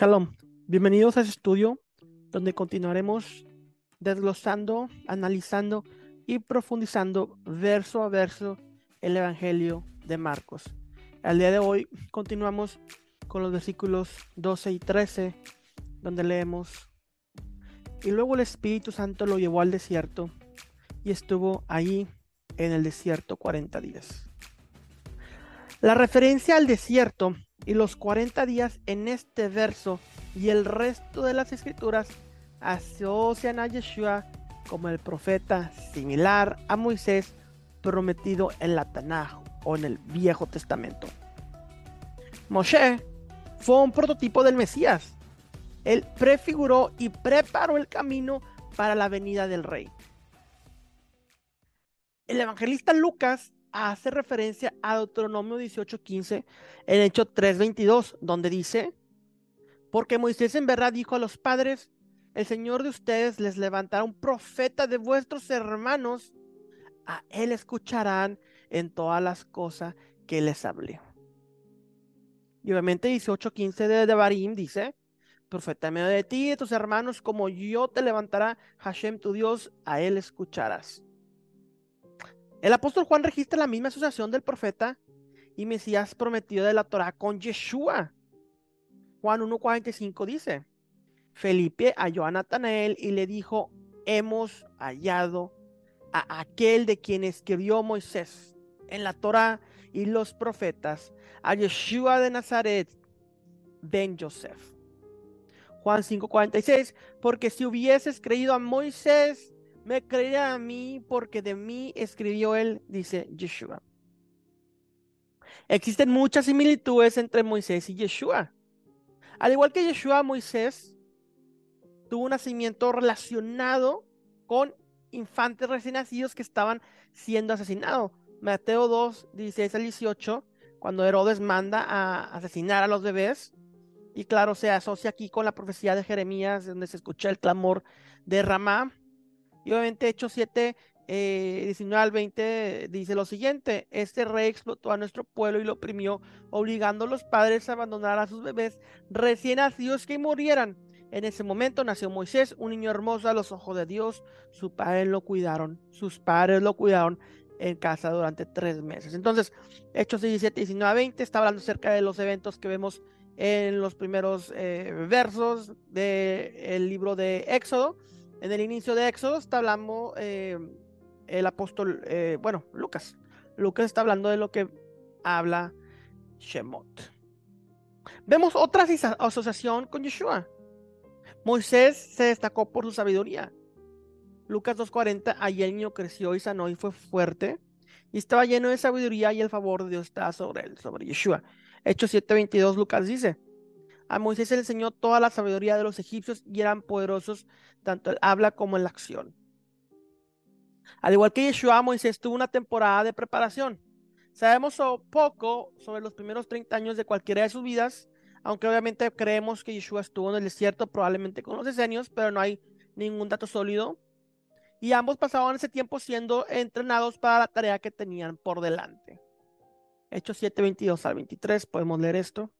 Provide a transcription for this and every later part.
Shalom, bienvenidos a este estudio donde continuaremos desglosando, analizando y profundizando verso a verso el Evangelio de Marcos. Al día de hoy continuamos con los versículos 12 y 13 donde leemos, y luego el Espíritu Santo lo llevó al desierto y estuvo ahí en el desierto 40 días. La referencia al desierto y los 40 días en este verso y el resto de las escrituras asocian a Yeshua como el profeta similar a Moisés prometido en la Tanaj o en el Viejo Testamento. Moshe fue un prototipo del Mesías. Él prefiguró y preparó el camino para la venida del rey. El evangelista Lucas hace referencia a Deuteronomio 18:15 en Hecho 3:22, donde dice, porque Moisés en verdad dijo a los padres, el Señor de ustedes les levantará un profeta de vuestros hermanos, a él escucharán en todas las cosas que les hablé. Y obviamente 18:15 de Devarim dice, profeta medio de ti y de tus hermanos, como yo te levantará Hashem tu Dios, a él escucharás. El apóstol Juan registra la misma asociación del profeta y Mesías prometido de la Torah con Yeshua. Juan 1.45 dice, Felipe halló a Natanael y le dijo, hemos hallado a aquel de quien escribió Moisés en la Torah y los profetas, a Yeshua de Nazaret, ben Joseph. Juan 5:46, porque si hubieses creído a Moisés, me creerá a mí porque de mí escribió él, dice Yeshua. Existen muchas similitudes entre Moisés y Yeshua. Al igual que Yeshua, Moisés tuvo un nacimiento relacionado con infantes recién nacidos que estaban siendo asesinados. Mateo 2, 16 al 18, cuando Herodes manda a asesinar a los bebés. Y claro, se asocia aquí con la profecía de Jeremías, donde se escucha el clamor de Ramá. Y obviamente Hechos 7, 19 al 20 dice lo siguiente, este rey explotó a nuestro pueblo y lo oprimió, obligando a los padres a abandonar a sus bebés recién nacidos que murieran. En ese momento nació Moisés, un niño hermoso a los ojos de Dios. Sus padres lo cuidaron, sus padres lo cuidaron en casa durante tres meses. Entonces, Hechos 17, 19 20 está hablando acerca de los eventos que vemos en los primeros eh, versos del libro de Éxodo. En el inicio de Éxodo está hablando eh, el apóstol, eh, bueno, Lucas. Lucas está hablando de lo que habla Shemot. Vemos otra asociación con Yeshua. Moisés se destacó por su sabiduría. Lucas 2.40, allí el niño creció y sanó y fue fuerte y estaba lleno de sabiduría y el favor de Dios estaba sobre él, sobre Yeshua. Hechos 7.22, Lucas dice, a Moisés le enseñó toda la sabiduría de los egipcios y eran poderosos tanto el habla como en la acción. Al igual que Yeshua, Moisés tuvo una temporada de preparación. Sabemos poco sobre los primeros 30 años de cualquiera de sus vidas, aunque obviamente creemos que Yeshua estuvo en el desierto probablemente con los decenios, pero no hay ningún dato sólido. Y ambos pasaban ese tiempo siendo entrenados para la tarea que tenían por delante. Hechos 7, 22 al 23, podemos leer esto.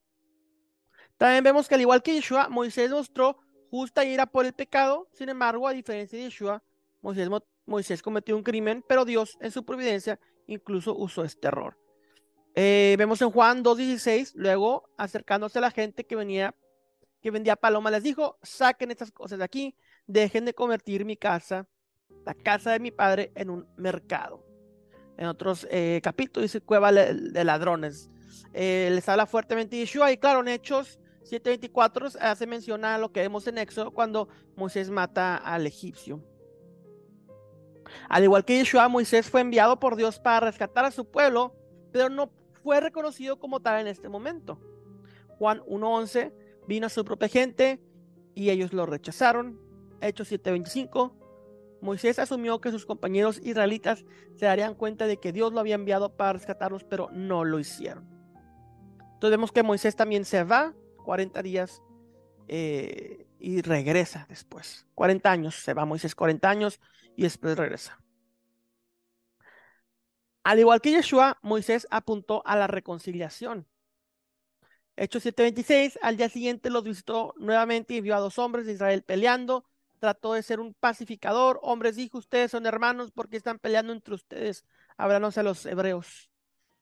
También vemos que al igual que Yeshua, Moisés mostró justa ira por el pecado. Sin embargo, a diferencia de Yeshua, Moisés, Moisés cometió un crimen, pero Dios en su providencia incluso usó este error. Eh, vemos en Juan 2.16, luego acercándose a la gente que venía, que vendía paloma, les dijo, saquen estas cosas de aquí, dejen de convertir mi casa, la casa de mi padre, en un mercado. En otros eh, capítulos dice cueva de ladrones. Eh, les habla fuertemente Yeshua y claro, en Hechos 7:24 hace mención a lo que vemos en Éxodo cuando Moisés mata al egipcio. Al igual que Yeshua, Moisés fue enviado por Dios para rescatar a su pueblo, pero no fue reconocido como tal en este momento. Juan 1:11 vino a su propia gente y ellos lo rechazaron. Hechos 7:25. Moisés asumió que sus compañeros israelitas se darían cuenta de que Dios lo había enviado para rescatarlos, pero no lo hicieron. Entonces vemos que Moisés también se va 40 días eh, y regresa después. 40 años, se va Moisés 40 años y después regresa. Al igual que Yeshua, Moisés apuntó a la reconciliación. Hechos 7:26, al día siguiente los visitó nuevamente y vio a dos hombres de Israel peleando. Trató de ser un pacificador. Hombres dijo, ustedes son hermanos porque están peleando entre ustedes. Hablándose a los hebreos.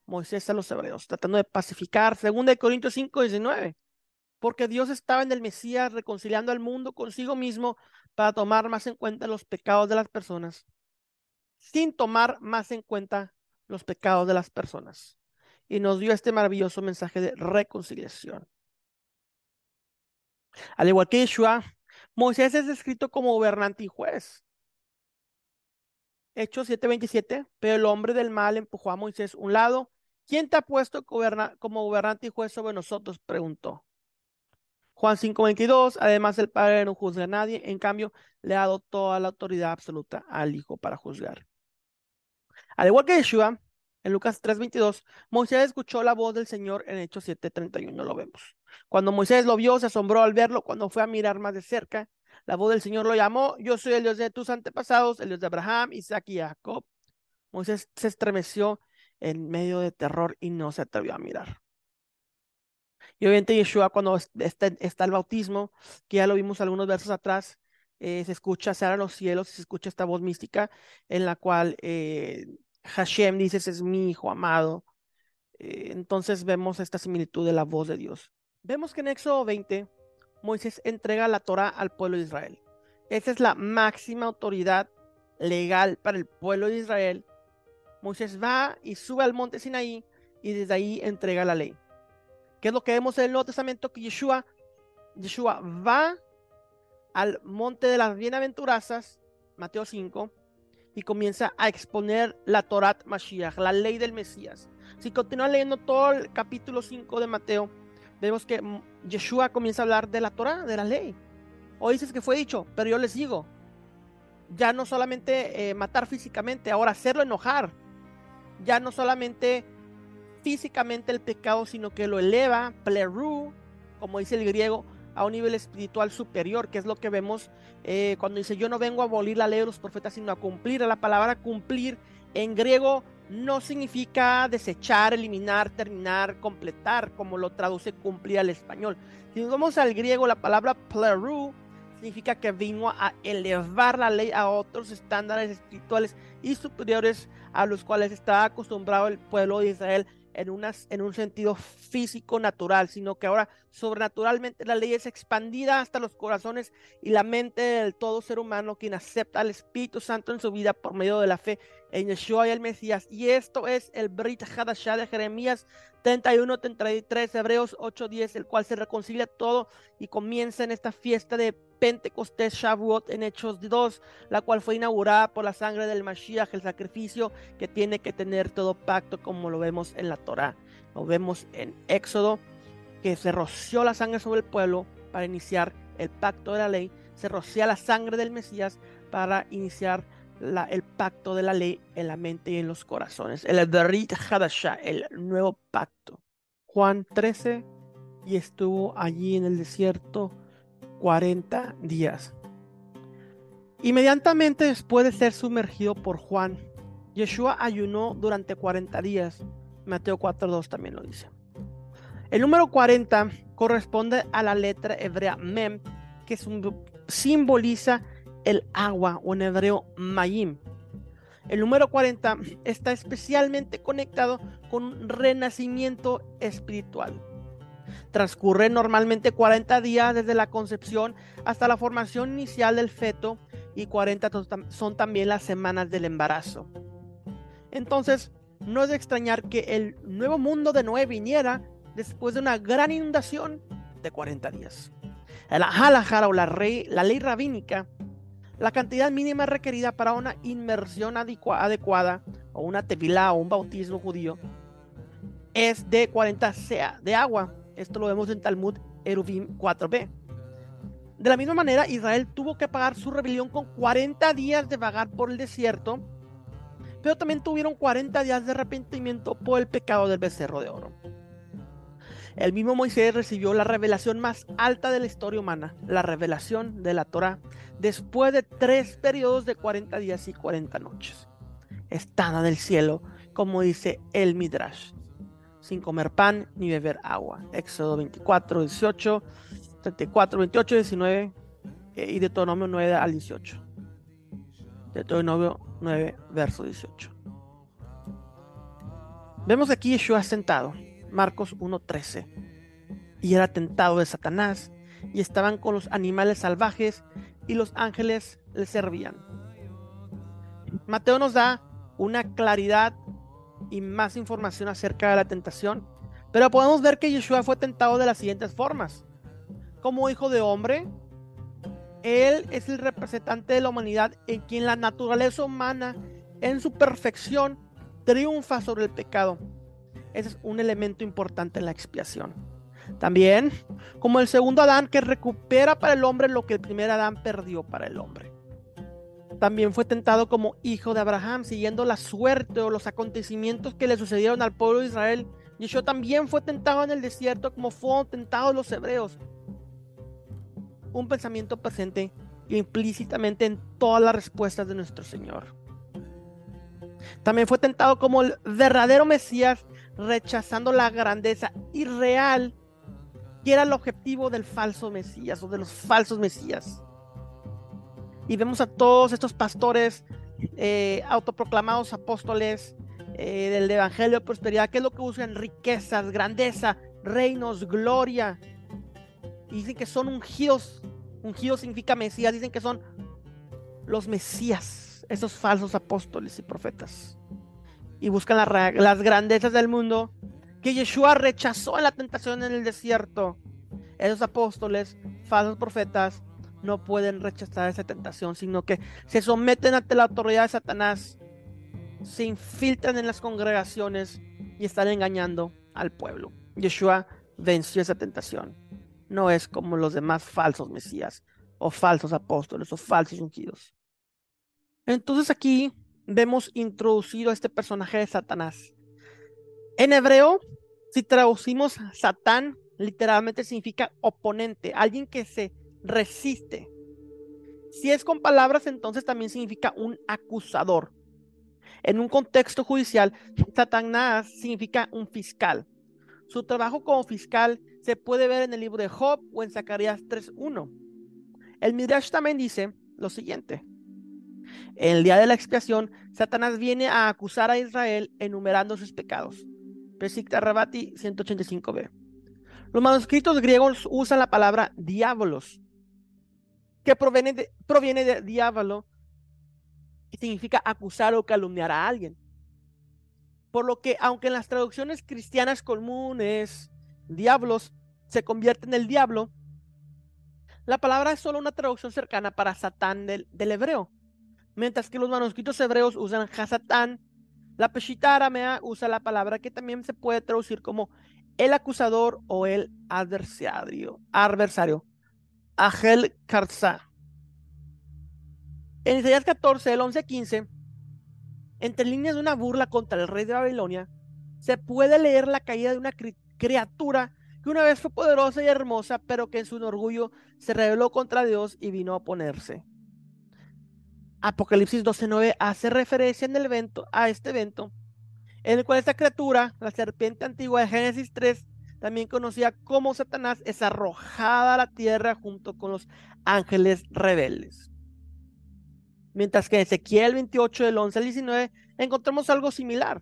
Moisés a los hebreos, tratando de pacificar. Segunda de Corintios 5:19. Porque Dios estaba en el Mesías reconciliando al mundo consigo mismo para tomar más en cuenta los pecados de las personas, sin tomar más en cuenta los pecados de las personas y nos dio este maravilloso mensaje de reconciliación. Al igual que Yeshua, Moisés es descrito como gobernante y juez. Hechos 7:27, pero el hombre del mal empujó a Moisés un lado. ¿Quién te ha puesto como gobernante y juez sobre nosotros? preguntó. Juan 5:22, además el Padre no juzga a nadie, en cambio le ha dado toda la autoridad absoluta al Hijo para juzgar. Al igual que Yeshua, en Lucas 3:22, Moisés escuchó la voz del Señor en Hechos 7:31, lo vemos. Cuando Moisés lo vio, se asombró al verlo. Cuando fue a mirar más de cerca, la voz del Señor lo llamó, yo soy el Dios de tus antepasados, el Dios de Abraham, Isaac y Jacob. Moisés se estremeció en medio de terror y no se atrevió a mirar. Y obviamente Yeshua cuando está, el bautismo, que ya lo vimos algunos versos atrás, eh, se escucha, se abren los cielos y se escucha esta voz mística en la cual eh, Hashem dice, es mi hijo amado. Eh, entonces vemos esta similitud de la voz de Dios. Vemos que en Éxodo 20, Moisés entrega la Torah al pueblo de Israel. Esa es la máxima autoridad legal para el pueblo de Israel. Moisés va y sube al monte Sinaí y desde ahí entrega la ley. ¿Qué es lo que vemos en el Nuevo Testamento? Que Yeshua, Yeshua va al monte de las bienaventuranzas, Mateo 5, y comienza a exponer la Torat Mashiach, la ley del Mesías. Si continúan leyendo todo el capítulo 5 de Mateo, vemos que Yeshua comienza a hablar de la Torah, de la ley. O dices que fue dicho, pero yo les digo, ya no solamente eh, matar físicamente, ahora hacerlo enojar. Ya no solamente físicamente el pecado, sino que lo eleva, pleru, como dice el griego, a un nivel espiritual superior, que es lo que vemos eh, cuando dice yo no vengo a abolir la ley de los profetas, sino a cumplir. La palabra cumplir en griego no significa desechar, eliminar, terminar, completar, como lo traduce cumplir al español. Si nos vamos al griego, la palabra pleru significa que vino a elevar la ley a otros estándares espirituales y superiores a los cuales estaba acostumbrado el pueblo de Israel en, unas, en un sentido físico natural, sino que ahora sobrenaturalmente la ley es expandida hasta los corazones y la mente del todo ser humano, quien acepta al Espíritu Santo en su vida por medio de la fe en Yeshua y el Mesías. Y esto es el Brit Hadashah de Jeremías 31, 33, Hebreos 8, 10, el cual se reconcilia todo y comienza en esta fiesta de Pentecostés Shavuot en Hechos 2, la cual fue inaugurada por la sangre del Mashiach, el sacrificio que tiene que tener todo pacto, como lo vemos en la Torah. Lo vemos en Éxodo, que se roció la sangre sobre el pueblo para iniciar el pacto de la ley, se rocía la sangre del Mesías para iniciar el pacto de la ley en la mente y en los corazones. El Berit Hadashah, el nuevo pacto. Juan 13, y estuvo allí en el desierto 40 días. Inmediatamente después de ser sumergido por Juan, Yeshua ayunó durante 40 días. Mateo 4.2 también lo dice. El número 40 corresponde a la letra hebrea Mem, que simboliza el agua o en hebreo Mayim. El número 40 está especialmente conectado con un renacimiento espiritual. Transcurre normalmente 40 días desde la concepción hasta la formación inicial del feto y 40 son también las semanas del embarazo. Entonces, no es de extrañar que el nuevo mundo de Noé viniera después de una gran inundación de 40 días. La halajara o la, ley rabínica, la cantidad mínima requerida para una inmersión adecuada o una tevilá o un bautismo judío es de 40 sea de agua esto lo vemos en Talmud Eruvim 4b. De la misma manera, Israel tuvo que pagar su rebelión con 40 días de vagar por el desierto, pero también tuvieron 40 días de arrepentimiento por el pecado del becerro de oro. El mismo Moisés recibió la revelación más alta de la historia humana, la revelación de la Torah, después de tres periodos de 40 días y 40 noches. Estada del cielo, como dice el Midrash sin comer pan ni beber agua. Éxodo 24, 18, 34, 28, 19 y Deuteronomio 9 al 18. Deuteronomio 9, verso 18. Vemos aquí Yeshua sentado, Marcos 1.13, y era tentado de Satanás, y estaban con los animales salvajes, y los ángeles le servían. Mateo nos da una claridad y más información acerca de la tentación, pero podemos ver que Yeshua fue tentado de las siguientes formas. Como hijo de hombre, él es el representante de la humanidad en quien la naturaleza humana en su perfección triunfa sobre el pecado. Ese es un elemento importante en la expiación. También como el segundo Adán que recupera para el hombre lo que el primer Adán perdió para el hombre. También fue tentado como hijo de Abraham, siguiendo la suerte o los acontecimientos que le sucedieron al pueblo de Israel. Yeshua también fue tentado en el desierto como fueron tentados los hebreos. Un pensamiento presente implícitamente en todas las respuestas de nuestro Señor. También fue tentado como el verdadero Mesías, rechazando la grandeza irreal que era el objetivo del falso Mesías o de los falsos Mesías. Y vemos a todos estos pastores eh, autoproclamados apóstoles eh, del Evangelio de Prosperidad, que es lo que usan riquezas, grandeza, reinos, gloria. Y dicen que son ungidos. Ungidos significa Mesías. Dicen que son los Mesías esos falsos apóstoles y profetas. Y buscan las grandezas del mundo que Yeshua rechazó en la tentación en el desierto. Esos apóstoles, falsos profetas, no pueden rechazar esa tentación, sino que se someten ante la autoridad de Satanás, se infiltran en las congregaciones y están engañando al pueblo. Yeshua venció esa tentación. No es como los demás falsos mesías o falsos apóstoles o falsos ungidos. Entonces aquí vemos introducido a este personaje de Satanás. En hebreo, si traducimos Satán, literalmente significa oponente, alguien que se resiste. Si es con palabras, entonces también significa un acusador. En un contexto judicial, Satanás significa un fiscal. Su trabajo como fiscal se puede ver en el libro de Job o en Zacarías 3.1. El Midrash también dice lo siguiente. En el día de la expiación, Satanás viene a acusar a Israel enumerando sus pecados. Pesikta Rabati 185b. Los manuscritos griegos usan la palabra diabolos, que proviene de, proviene de diablo, que significa acusar o calumniar a alguien. Por lo que, aunque en las traducciones cristianas comunes, diablos se convierte en el diablo, la palabra es solo una traducción cercana para Satán del hebreo mientras que los manuscritos hebreos usan Hasatán. La Peshita aramea usa la palabra que también se puede traducir como el acusador o el adversario. Adversario. Agel Karza. En Isaías 14, el 11 15, entre líneas de una burla contra el rey de Babilonia, se puede leer la caída de una criatura que una vez fue poderosa y hermosa, pero que en su orgullo se rebeló contra Dios y vino a oponerse. Apocalipsis 12.9 hace referencia en el evento, a este evento, en el cual esta criatura, la serpiente antigua de Génesis 3, también conocida como Satanás, es arrojada a la tierra junto con los ángeles rebeldes. Mientras que en Ezequiel 28 del 11 al 19 encontramos algo similar.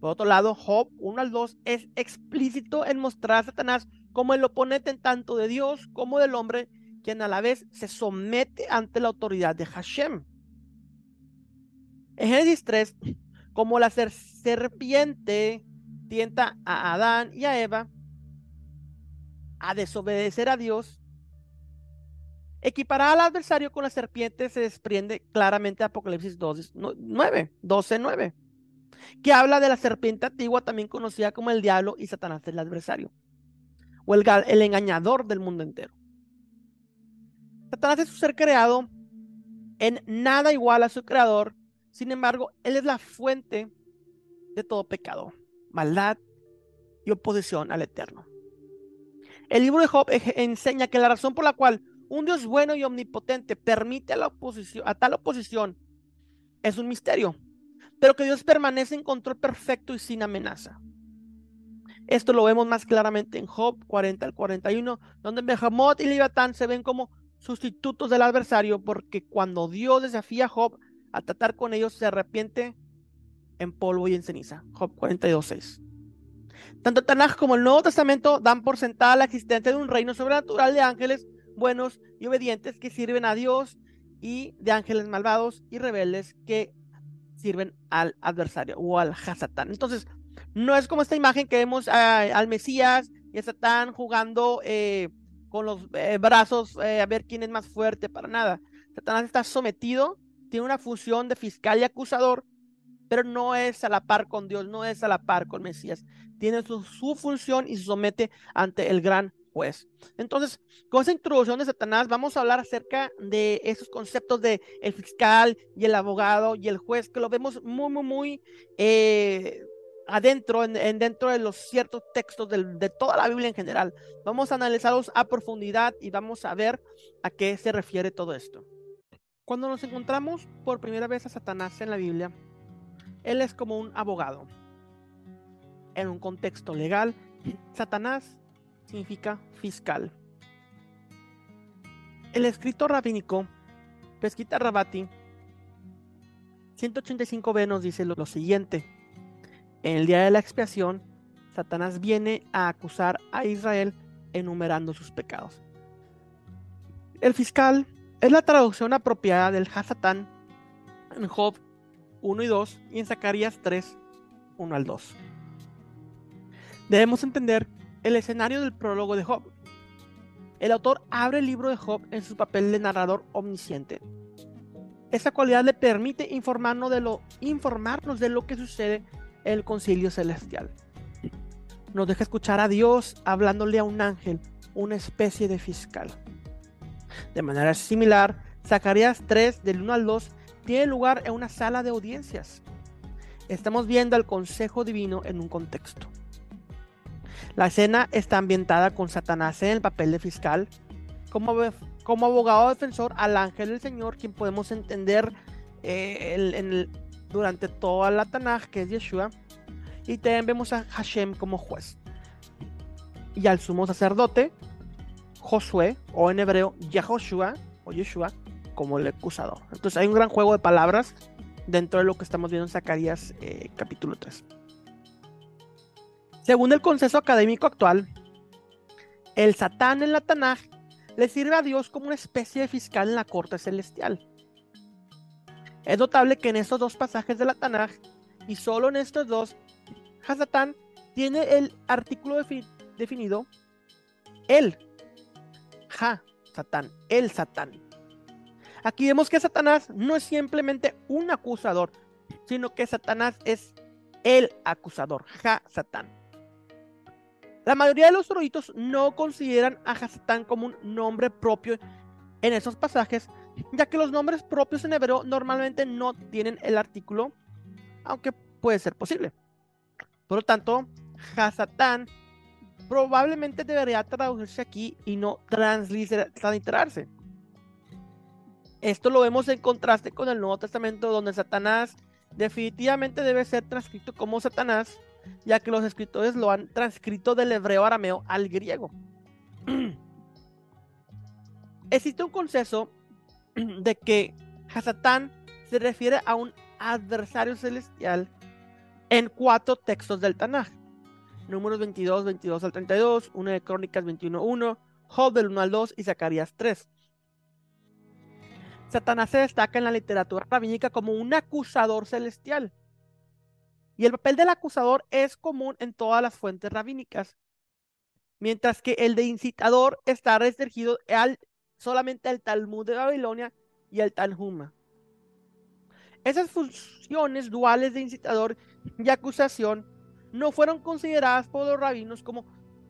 Por otro lado, Job 1 al 2 es explícito en mostrar a Satanás como el oponente tanto de Dios como del hombre quien a la vez se somete ante la autoridad de Hashem. En Génesis 3, como la serpiente tienta a Adán y a Eva a desobedecer a Dios, equiparar al adversario con la serpiente se desprende claramente de Apocalipsis 12, 9, 12, 9, que habla de la serpiente antigua, también conocida como el diablo y Satanás el adversario, o el, el engañador del mundo entero. Satanás es un ser creado en nada igual a su creador. Sin embargo, él es la fuente de todo pecado, maldad y oposición al eterno. El libro de Job enseña que la razón por la cual un Dios bueno y omnipotente permite a, la oposición, a tal oposición es un misterio. pero que Dios permanece en control perfecto y sin amenaza. Esto lo vemos más claramente en Job 40 al 41, donde Behemoth y Leviatán se ven como sustitutos del adversario, porque cuando Dios desafía a Job a tratar con ellos, se arrepiente en polvo y en ceniza. Job 42, 6. Tanto Tanaj como el Nuevo Testamento dan por sentada la existencia de un reino sobrenatural de ángeles buenos y obedientes que sirven a Dios y de ángeles malvados y rebeldes que sirven al adversario o al Hasatán. Entonces, no es como esta imagen que vemos al Mesías y a Satán jugando eh, con los eh, brazos eh, a ver quién es más fuerte, para nada. Satanás está sometido, tiene una función de fiscal y acusador, pero no es a la par con Dios, no es a la par con Mesías. Tiene su, su función y se somete ante el gran juez. Entonces, con esa introducción de Satanás, vamos a hablar acerca de esos conceptos de el fiscal y el abogado y el juez, que lo vemos muy, muy, muy eh, adentro, en, dentro de los ciertos textos de toda la Biblia en general. Vamos a analizarlos a profundidad y vamos a ver a qué se refiere todo esto. Cuando nos encontramos por primera vez a Satanás en la Biblia, él es como un abogado. En un contexto legal, Satanás significa fiscal. El escrito rabínico, Pesquita Rabati, 185b nos dice lo siguiente. En el día de la expiación, Satanás viene a acusar a Israel enumerando sus pecados. El fiscal es la traducción apropiada del Hasatán en Job 1 y 2 y en Zacarías 3, 1 al 2. Debemos entender el escenario del prólogo de Job. El autor abre el libro de Job en su papel de narrador omnisciente. Esta cualidad le permite informarnos de lo, informarnos de lo que sucede el concilio celestial. Nos deja escuchar a Dios hablándole a un ángel, una especie de fiscal. De manera similar, Zacarías 3, del 1 al 2, tiene lugar en una sala de audiencias. Estamos viendo al consejo divino en un contexto. La escena está ambientada con Satanás en el papel de fiscal, como, abogado defensor al ángel del Señor, quien podemos entender eh, durante toda la Tanaj, que es Yeshua, y también vemos a Hashem como juez. Y al sumo sacerdote, Josué, o en hebreo, Yahoshua, o Yeshua, como el acusador. Entonces hay un gran juego de palabras dentro de lo que estamos viendo en Zacarías eh, capítulo 3. Según el consenso académico actual, el Satán en la Tanaj le sirve a Dios como una especie de fiscal en la corte celestial. Es notable que en estos dos pasajes de la Tanaj, y solo en estos dos, Hasatán tiene el artículo definido el. Ja, Satán, el Satán. Aquí vemos que Satanás no es simplemente un acusador, sino que Satanás es el acusador, Ja, Satán. La mayoría de los eruditos no consideran a Hasatán como un nombre propio en esos pasajes, ya que los nombres propios en hebreo normalmente no tienen el artículo, aunque puede ser posible. Por lo tanto, Hasatán probablemente debería traducirse aquí y no transliterarse. Esto lo vemos en contraste con el Nuevo Testamento, donde Satanás definitivamente debe ser transcrito como Satanás, ya que los escritores lo han transcrito del hebreo arameo al griego. Existe un consenso de que Hasatán se refiere a un adversario celestial en cuatro textos del Tanaj. Números 22, 22 al 32, 1 de Crónicas 21, 1, Job del 1 al 2 y Zacarías 3. Satanás se destaca en la literatura rabínica como un acusador celestial. Y el papel del acusador es común en todas las fuentes rabínicas. Mientras que el de incitador está restringido al, solamente al Talmud de Babilonia y al Tanhuma. Esas funciones duales de incitador y acusación no fueron consideradas por los rabinos como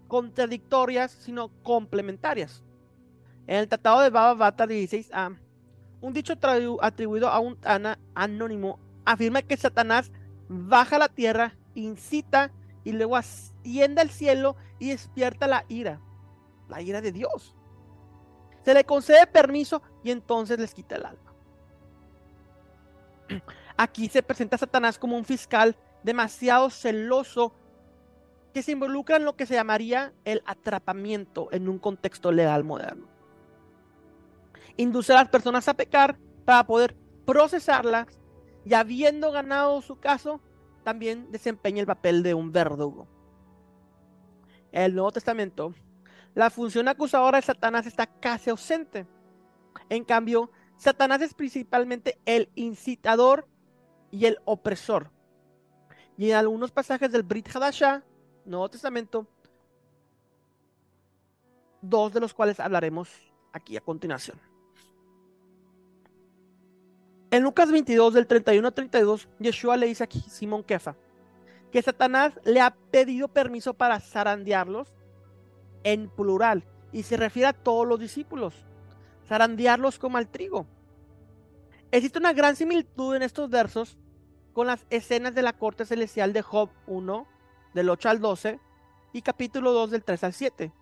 contradictorias, sino complementarias. En el Tratado de Baba Bata 16a, un dicho atribuido a un Tana anónimo afirma que Satanás baja a la tierra, incita y luego asciende al cielo y despierta la ira, la ira de Dios. Se le concede permiso y entonces les quita el alma. Aquí se presenta a Satanás como un fiscal demasiado celoso que se involucra en lo que se llamaría el atrapamiento en un contexto legal moderno. Induce a las personas a pecar para poder procesarlas y habiendo ganado su caso, también desempeña el papel de un verdugo. El Nuevo Testamento, la función acusadora de Satanás está casi ausente. En cambio, Satanás es principalmente el incitador y el opresor. Y en algunos pasajes del Brit Hadashah, Nuevo Testamento, dos de los cuales hablaremos aquí a continuación. En Lucas 22, del 31 al 32, Yeshua le dice aquí Simón Kefa que Satanás le ha pedido permiso para zarandearlos en plural y se refiere a todos los discípulos, zarandearlos como al trigo. Existe una gran similitud en estos versos con las escenas de la corte celestial de Job 1, del 8 al 12, y capítulo 2, del 3 al 7.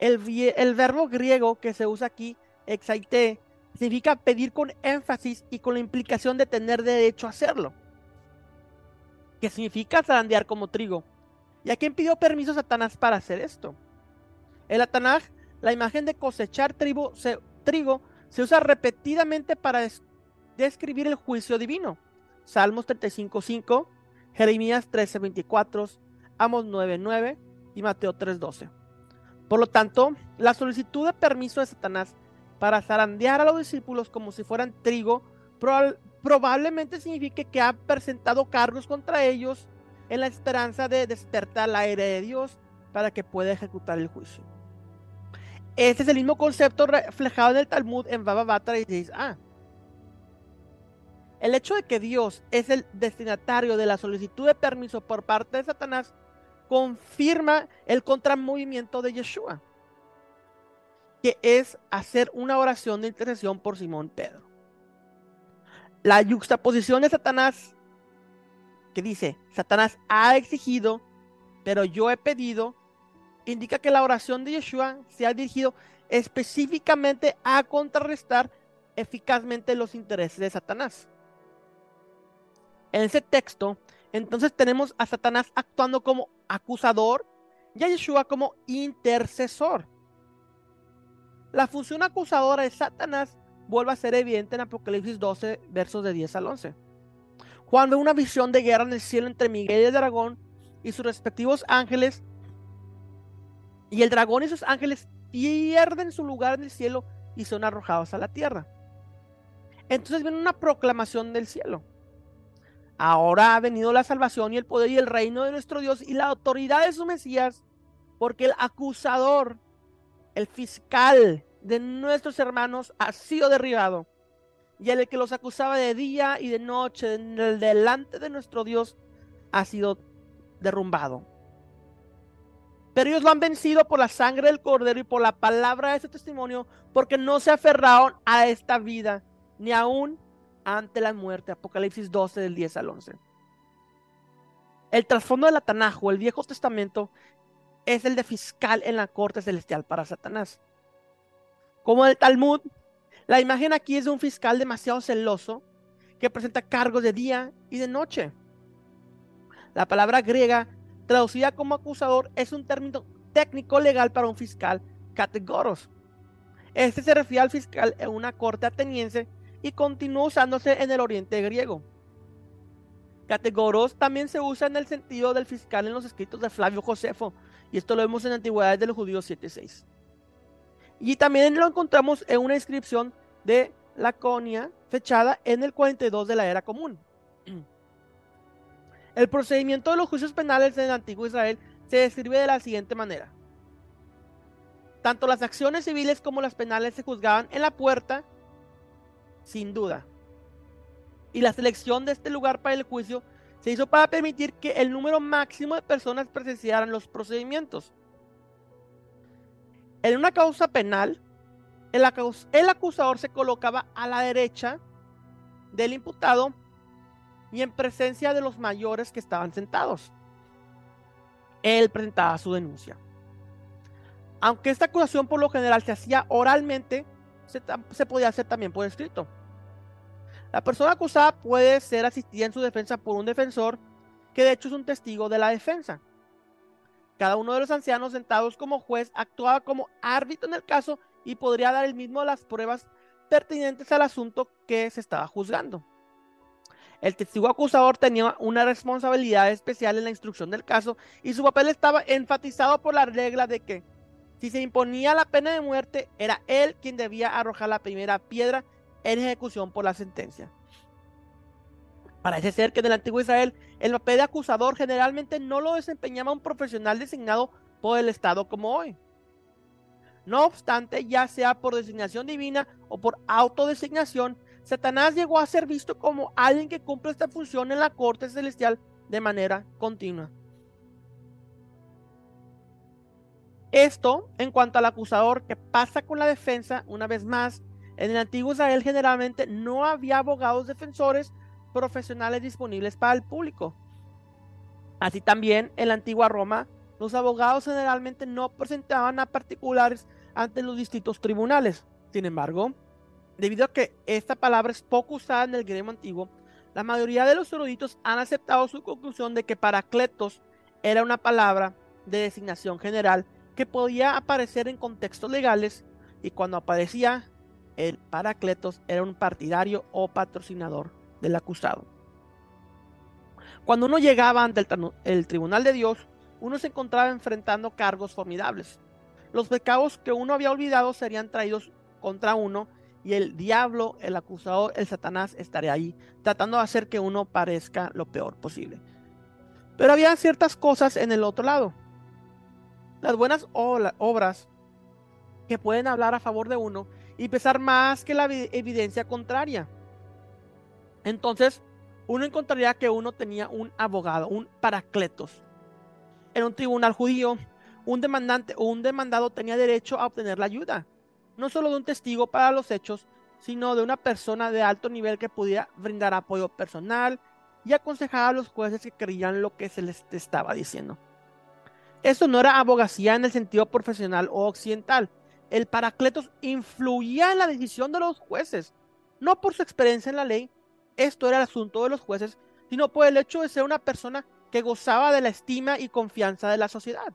El, verbo griego que se usa aquí, exaité, significa pedir con énfasis y con la implicación de tener derecho a hacerlo. ¿Qué significa zarandear como trigo. ¿Y a quién pidió permiso Satanás para hacer esto? El Atanaj, la imagen de cosechar trigo se, trigo, se usa repetidamente para describir el juicio divino. Salmos 35.5, Jeremías 13.24, Amos 9.9 y Mateo 3.12. Por lo tanto, la solicitud de permiso de Satanás para zarandear a los discípulos como si fueran trigo, probablemente signifique que ha presentado cargos contra ellos en la esperanza de despertar la aire de Dios para que pueda ejecutar el juicio. Este es el mismo concepto reflejado en el Talmud en Baba Batra 16a. El hecho de que Dios es el destinatario de la solicitud de permiso por parte de Satanás confirma el contramovimiento de Yeshua que es hacer una oración de intercesión por Simón Pedro. La yuxtaposición de Satanás, que dice, Satanás ha exigido, pero yo he pedido, indica que la oración de Yeshua se ha dirigido específicamente a contrarrestar eficazmente los intereses de Satanás. En ese texto, entonces tenemos a Satanás actuando como acusador y a Yeshua como intercesor. La función acusadora de Satanás vuelve a ser evidente en Apocalipsis 12, versos de 10 al 11. Juan ve una visión de guerra en el cielo entre Miguel y el dragón y sus respectivos ángeles. Y el dragón y sus ángeles pierden su lugar en el cielo y son arrojados a la tierra. Entonces viene una proclamación del cielo. Ahora ha venido la salvación y el poder y el reino de nuestro Dios y la autoridad de su Mesías, porque el acusador el fiscal de nuestros hermanos ha sido derribado. Y el que los acusaba de día y de noche delante de nuestro Dios ha sido derrumbado. Pero ellos lo han vencido por la sangre del cordero y por la palabra de su testimonio, porque no se aferraron a esta vida, ni aún ante la muerte. Apocalipsis 12 del 10 al 11. El trasfondo del Atanajo, el Viejo Testamento, es el de fiscal en la corte celestial para Satanás. Como el Talmud, la imagen aquí es de un fiscal demasiado celoso que presenta cargos de día y de noche. La palabra griega traducida como acusador es un término técnico legal para un fiscal categoros. Este se refiere al fiscal en una corte ateniense y continúa usándose en el oriente griego. Categoros también se usa en el sentido del fiscal en los escritos de Flavio Josefo, y esto lo vemos en Antigüedades de los Judíos 7.6. Y también lo encontramos en una inscripción de Laconia, fechada en el 42 de la era común. El procedimiento de los juicios penales en el antiguo Israel se describe de la siguiente manera. Tanto las acciones civiles como las penales se juzgaban en la puerta, sin duda. Y la selección de este lugar para el juicio se hizo para permitir que el número máximo de personas presenciaran los procedimientos. En una causa penal, el, acusador se colocaba a la derecha del imputado y en presencia de los mayores que estaban sentados. Él presentaba su denuncia. Aunque esta acusación por lo general se hacía oralmente, se podía hacer también por escrito. La persona acusada puede ser asistida en su defensa por un defensor, que de hecho es un testigo de la defensa. Cada uno de los ancianos sentados como juez actuaba como árbitro en el caso y podría dar el mismo las pruebas pertinentes al asunto que se estaba juzgando. El testigo acusador tenía una responsabilidad especial en la instrucción del caso y su papel estaba enfatizado por la regla de que si se imponía la pena de muerte, era él quien debía arrojar la primera piedra en ejecución por la sentencia. Parece ser que en el antiguo Israel el papel de acusador generalmente no lo desempeñaba un profesional designado por el Estado como hoy. No obstante, ya sea por designación divina o por autodesignación, Satanás llegó a ser visto como alguien que cumple esta función en la corte celestial de manera continua. Esto en cuanto al acusador que pasa con la defensa, una vez más, en el antiguo Israel generalmente no había abogados defensores profesionales disponibles para el público. Así también en la antigua Roma, los abogados generalmente no presentaban a particulares ante los distintos tribunales. Sin embargo, debido a que esta palabra es poco usada en el griego antiguo, la mayoría de los eruditos han aceptado su conclusión de que paracletos era una palabra de designación general que podía aparecer en contextos legales y cuando aparecía el paracletos era un partidario o patrocinador del acusado. Cuando uno llegaba ante el, tribunal de Dios, uno se encontraba enfrentando cargos formidables. Los pecados que uno había olvidado serían traídos contra uno y el diablo, el acusador, el Satanás estaría ahí, tratando de hacer que uno parezca lo peor posible. Pero había ciertas cosas en el otro lado. Las buenas obras que pueden hablar a favor de uno y pesar más que la evidencia contraria. Entonces, uno encontraría que uno tenía un abogado, un paracletos. En un tribunal judío, un demandante o un demandado tenía derecho a obtener la ayuda, no solo de un testigo para los hechos, sino de una persona de alto nivel que pudiera brindar apoyo personal y aconsejar a los jueces que creían lo que se les estaba diciendo. Esto no era abogacía en el sentido profesional o occidental. El paracletos influía en la decisión de los jueces, no por su experiencia en la ley, esto era el asunto de los jueces, sino por el hecho de ser una persona que gozaba de la estima y confianza de la sociedad.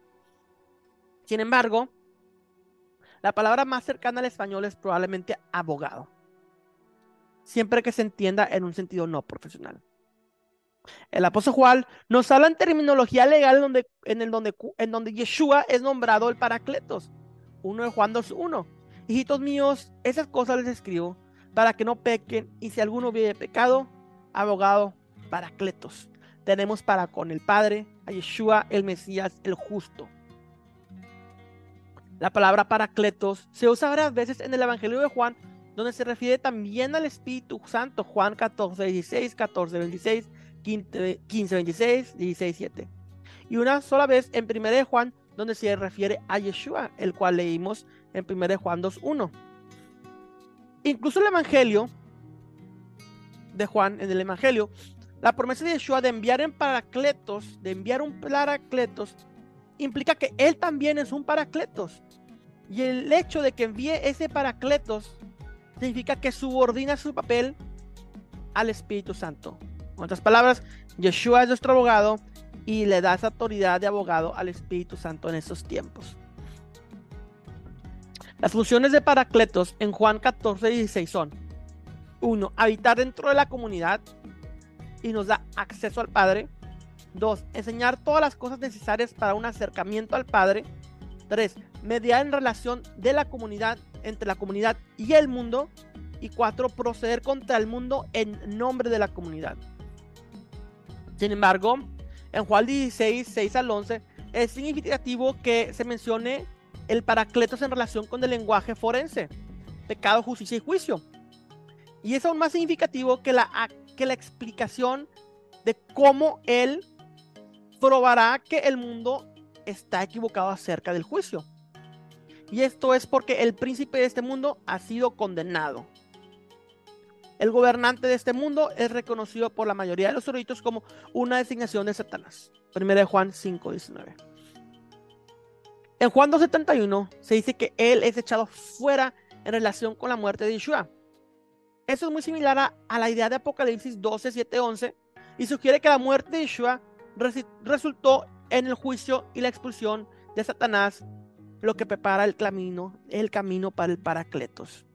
Sin embargo, la palabra más cercana al español es probablemente abogado, siempre que se entienda en un sentido no profesional. El apóstol Juan nos habla en terminología legal donde, en, el donde, en donde Yeshua es nombrado el Paracletos. Uno de Juan 2.1. Hijitos míos, esas cosas les escribo para que no pequen, y si alguno hubiere pecado, abogado, paracletos. Tenemos para con el Padre, a Yeshua, el Mesías, el justo. La palabra paracletos se usa varias veces en el Evangelio de Juan, donde se refiere también al Espíritu Santo, Juan 14, 16, 14, 26, 15, 26, 16, 7. Y una sola vez en 1 de Juan, donde se refiere a Yeshua, el cual leímos en 1 de Juan 2, 1. Incluso el Evangelio de Juan, en el Evangelio, la promesa de Yeshua de enviar en paracletos, de enviar un paracletos, implica que él también es un paracletos. Y el hecho de que envíe ese paracletos significa que subordina su papel al Espíritu Santo. En otras palabras, Yeshua es nuestro abogado y le da esa autoridad de abogado al Espíritu Santo en esos tiempos. Las funciones de Paracletos en Juan 14, 16 son 1. Habitar dentro de la comunidad y nos da acceso al Padre. 2. Enseñar todas las cosas necesarias para un acercamiento al Padre. 3. Mediar en relación de la comunidad entre la comunidad y el mundo. Y 4. Proceder contra el mundo en nombre de la comunidad. Sin embargo, en Juan 16, 6 al 11, es significativo que se mencione el paracletos en relación con el lenguaje forense, pecado, justicia y juicio. Y es aún más significativo que la, que la explicación de cómo él probará que el mundo está equivocado acerca del juicio. Y esto es porque el príncipe de este mundo ha sido condenado. El gobernante de este mundo es reconocido por la mayoría de los eruditos como una designación de Satanás. 1 Juan 5, 19. En Juan 2.71 se dice que él es echado fuera en relación con la muerte de Yeshua. Eso es muy similar a, la idea de Apocalipsis 12, 7, 11 y sugiere que la muerte de Yeshua resultó en el juicio y la expulsión de Satanás, lo que prepara el camino, el camino para el Paracletos.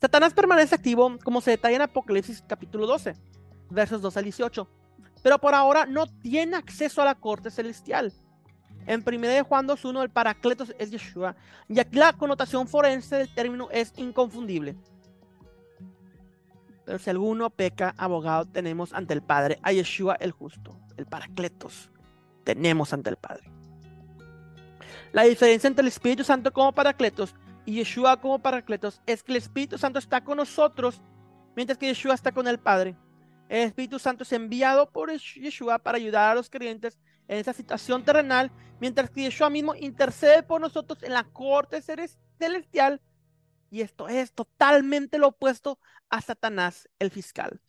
Satanás permanece activo como se detalla en Apocalipsis capítulo 12, versos 2 al 18, pero por ahora no tiene acceso a la corte celestial. En 1 de Juan 2.1 el Paracletos es Yeshua, y aquí la connotación forense del término es inconfundible. Pero si alguno peca, abogado tenemos ante el Padre, a Yeshua el justo, el Paracletos, tenemos ante el Padre. La diferencia entre el Espíritu Santo como Paracletos y Yeshua como Paracletos es que el Espíritu Santo está con nosotros, mientras que Yeshua está con el Padre. El Espíritu Santo es enviado por Yeshua para ayudar a los creyentes en esa situación terrenal, mientras que Yeshua mismo intercede por nosotros en la corte celestial. Y esto es totalmente lo opuesto a Satanás, el fiscal.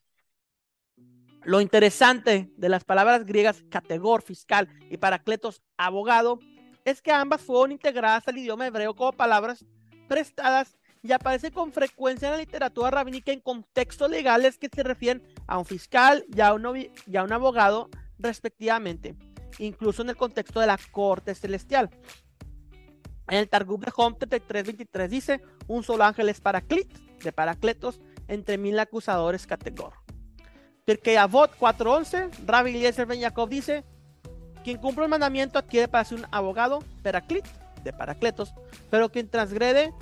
Lo interesante de las palabras griegas categor, fiscal y paracletos, abogado, es que ambas fueron integradas al idioma hebreo como palabras prestadas y aparece con frecuencia en la literatura rabínica en contextos legales que se refieren a un fiscal y a un, abogado respectivamente incluso en el contexto de la corte celestial. En el Targum de Hom 33-23 dice, un solo ángel es paraclit, de paracletos, entre mil acusadores categor. Porque Avot 4.11, Rabbi Eliezer Ben Jacob dice, quien cumple el mandamiento adquiere para ser un abogado, paraclit, de paracletos, pero quien transgrede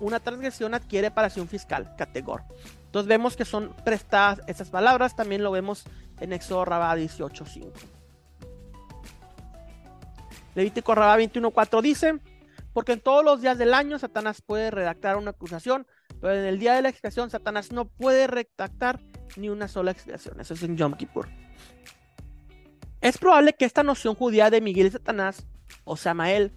una transgresión adquiere para ser un fiscal, categor. Entonces vemos que son prestadas esas palabras, también lo vemos en Éxodo Rabá 18.5. Levítico Rabá 21.4 dice, porque en todos los días del año Satanás puede redactar una acusación, pero en el día de la expiación Satanás no puede redactar ni una sola expiación. Eso es en Yom Kippur. Es probable que esta noción judía de Miguel y Satanás, o Samael,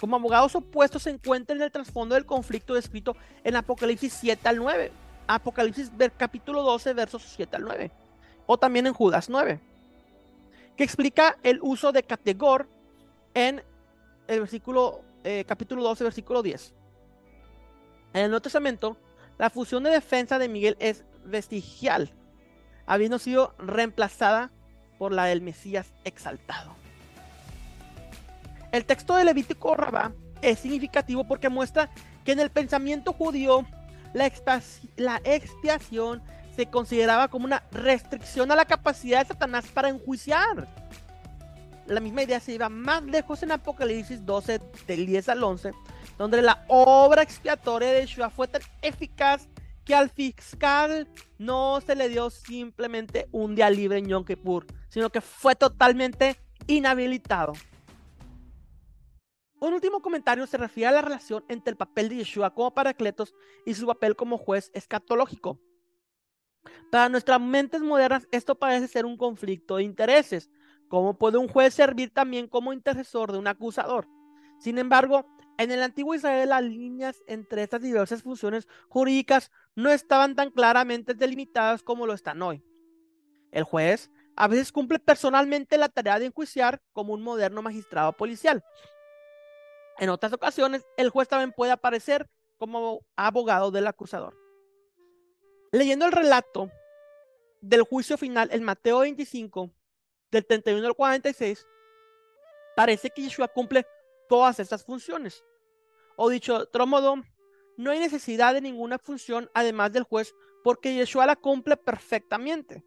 como abogados opuestos se encuentren en el trasfondo del conflicto descrito en Apocalipsis 7 al 9. Apocalipsis capítulo 12, versos 7 al 9. O también en Judas 9. Que explica el uso de categor en el versículo, eh, capítulo 12, versículo 10. En el Nuevo Testamento, la fusión de defensa de Miguel es vestigial, habiendo sido reemplazada por la del Mesías exaltado. El texto de Levítico Rabá es significativo porque muestra que en el pensamiento judío la, la expiación se consideraba como una restricción a la capacidad de Satanás para enjuiciar la misma idea se iba más lejos en Apocalipsis 12, del 10 al 11, donde la obra expiatoria de Yeshua fue tan eficaz que al fiscal no se le dio simplemente un día libre en Yom Kippur, sino que fue totalmente inhabilitado. Un último comentario se refiere a la relación entre el papel de Yeshua como paracletos y su papel como juez escatológico. Para nuestras mentes modernas esto parece ser un conflicto de intereses, ¿Cómo puede un juez servir también como intercesor de un acusador? Sin embargo, en el antiguo Israel las líneas entre estas diversas funciones jurídicas no estaban tan claramente delimitadas como lo están hoy. El juez a veces cumple personalmente la tarea de enjuiciar como un moderno magistrado policial. En otras ocasiones, el juez también puede aparecer como abogado del acusador. Leyendo el relato del juicio final en Mateo 25, del 31 al 46, parece que Yeshua cumple todas estas funciones. O dicho de otro modo, no hay necesidad de ninguna función además del juez porque Yeshua la cumple perfectamente.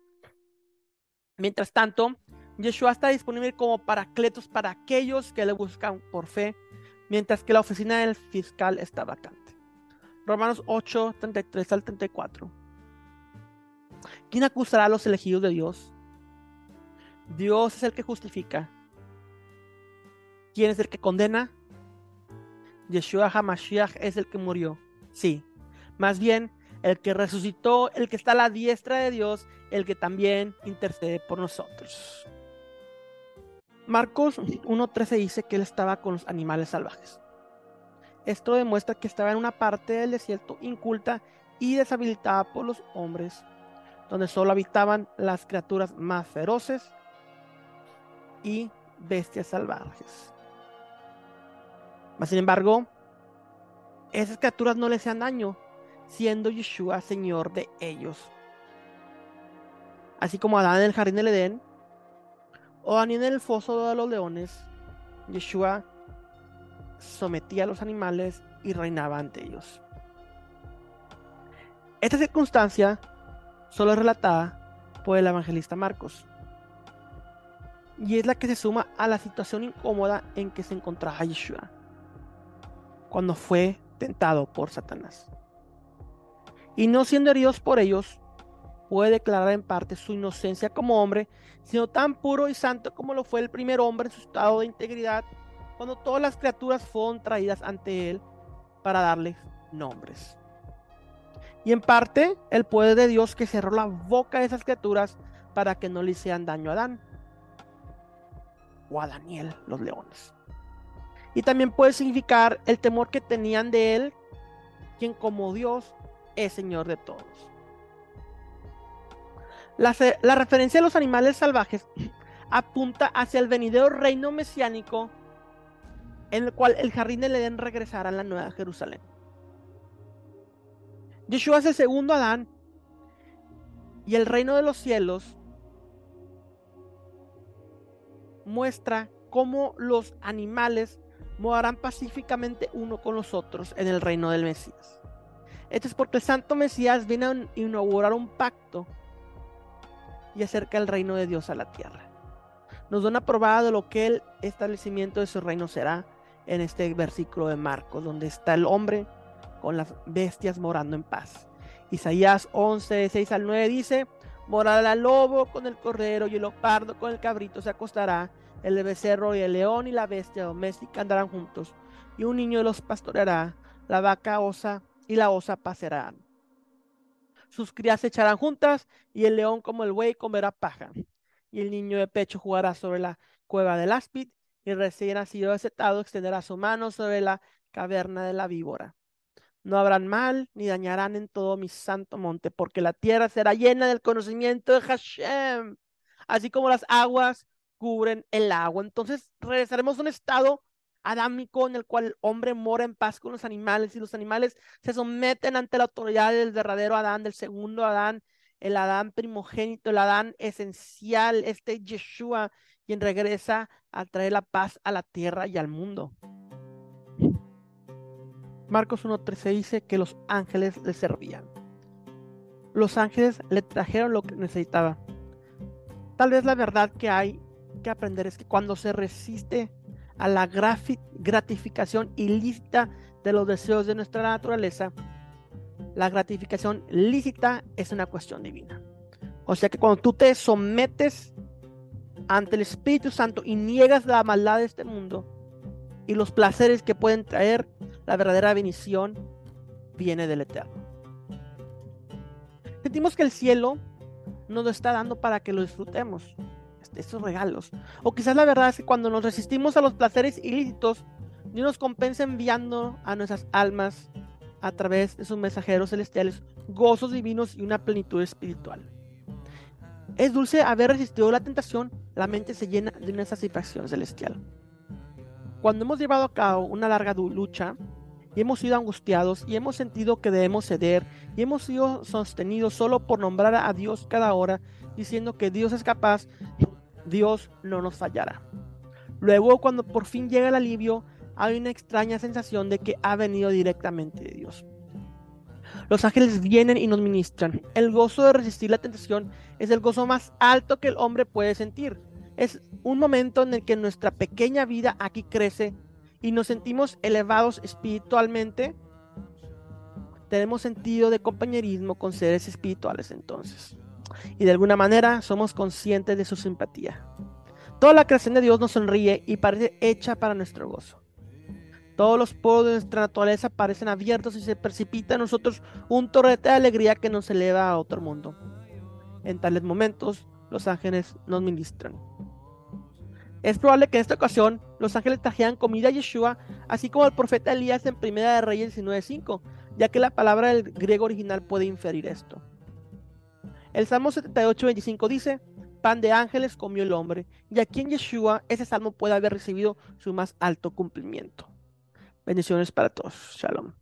Mientras tanto, Yeshua está disponible como paracletos para aquellos que le buscan por fe, mientras que la oficina del fiscal está vacante. Romanos 8, 33 al 34. ¿Quién acusará a los elegidos de Dios? Dios es el que justifica. ¿Quién es el que condena? Yeshua HaMashiach es el que murió. Sí. Más bien, el que resucitó, el que está a la diestra de Dios, el que también intercede por nosotros. Marcos 1.13 dice que él estaba con los animales salvajes. Esto demuestra que estaba en una parte del desierto inculta y deshabilitada por los hombres, donde solo habitaban las criaturas más feroces y bestias salvajes. Mas, sin embargo, esas criaturas no le hacían daño, siendo Yeshua Señor de ellos. Así como Adán en el jardín del Edén o Daniel en el foso de los leones, Yeshua sometía a los animales y reinaba ante ellos. Esta circunstancia solo es relatada por el evangelista Marcos y es la que se suma a la situación incómoda en que se encontraba Yeshua cuando fue tentado por Satanás. Y no siendo heridos por ellos, puede declarar en parte su inocencia como hombre, sino tan puro y santo como lo fue el primer hombre en su estado de integridad, cuando todas las criaturas fueron traídas ante él para darles nombres. Y en parte el poder de Dios que cerró la boca de esas criaturas para que no le hicieran daño a Adán o a Daniel, los leones. Y también puede significar el temor que tenían de él, quien como Dios es Señor de todos. La, referencia a los animales salvajes apunta hacia el venidero reino mesiánico en el cual el jardín del Edén regresará a la Nueva Jerusalén. Yeshua es segundo Adán y el reino de los cielos muestra cómo los animales morarán pacíficamente uno con los otros en el reino del Mesías. Esto es porque el Santo Mesías viene a inaugurar un pacto y acerca el reino de Dios a la tierra. Nos da una de lo que el establecimiento de su reino será en este versículo de Marcos, donde está el hombre con las bestias morando en paz. Isaías 11, 6 al 9 dice, morará el lobo con el cordero y el leopardo con el cabrito se acostará, el becerro y el león y la bestia doméstica andarán juntos, y un niño los pastoreará, la vaca osa y la osa pasarán. Sus crías se echarán juntas, y el león como el buey comerá paja, y el niño de pecho jugará sobre la cueva del áspid, y recién nacido desetado extenderá su mano sobre la caverna de la víbora. No habrán mal ni dañarán en todo mi santo monte, porque la tierra será llena del conocimiento de Hashem, así como las aguas cubren el agua. Entonces regresaremos a un estado adámico en el cual el hombre mora en paz con los animales y los animales se someten ante la autoridad del verdadero Adán, del segundo Adán, el Adán primogénito, el Adán esencial, este Yeshua, quien regresa a traer la paz a la tierra y al mundo. Marcos 1.13 dice que los ángeles le servían. Los ángeles le trajeron lo que necesitaba. Tal vez la verdad que hay que aprender es que cuando se resiste a la gratificación ilícita de los deseos de nuestra naturaleza, la gratificación lícita es una cuestión divina. O sea que cuando tú te sometes ante el Espíritu Santo y niegas la maldad de este mundo y los placeres que pueden traer, la verdadera bendición viene del Eterno. Sentimos que el cielo nos lo está dando para que lo disfrutemos, estos regalos. O quizás la verdad es que cuando nos resistimos a los placeres ilícitos, Dios nos compensa enviando a nuestras almas a través de sus mensajeros celestiales gozos divinos y una plenitud espiritual. Es dulce haber resistido la tentación, la mente se llena de una satisfacción celestial. Cuando hemos llevado a cabo una larga lucha y hemos sido angustiados y hemos sentido que debemos ceder y hemos sido sostenidos solo por nombrar a Dios cada hora, diciendo que Dios es capaz, Dios no nos fallará. Luego, cuando por fin llega el alivio, hay una extraña sensación de que ha venido directamente de Dios. Los ángeles vienen y nos ministran. El gozo de resistir la tentación es el gozo más alto que el hombre puede sentir. Es un momento en el que nuestra pequeña vida aquí crece y nos sentimos elevados espiritualmente. Tenemos sentido de compañerismo con seres espirituales entonces. Y de alguna manera somos conscientes de su simpatía. Toda la creación de Dios nos sonríe y parece hecha para nuestro gozo. Todos los poros de nuestra naturaleza parecen abiertos y se precipita en nosotros un torrete de alegría que nos eleva a otro mundo. En tales momentos, los ángeles nos ministran. Es probable que en esta ocasión los ángeles trajeran comida a Yeshua, así como el profeta Elías en Primera de Reyes 19.5, ya que la palabra del griego original puede inferir esto. El Salmo 78.25 dice, pan de ángeles comió el hombre, y aquí en Yeshua ese salmo puede haber recibido su más alto cumplimiento. Bendiciones para todos. Shalom.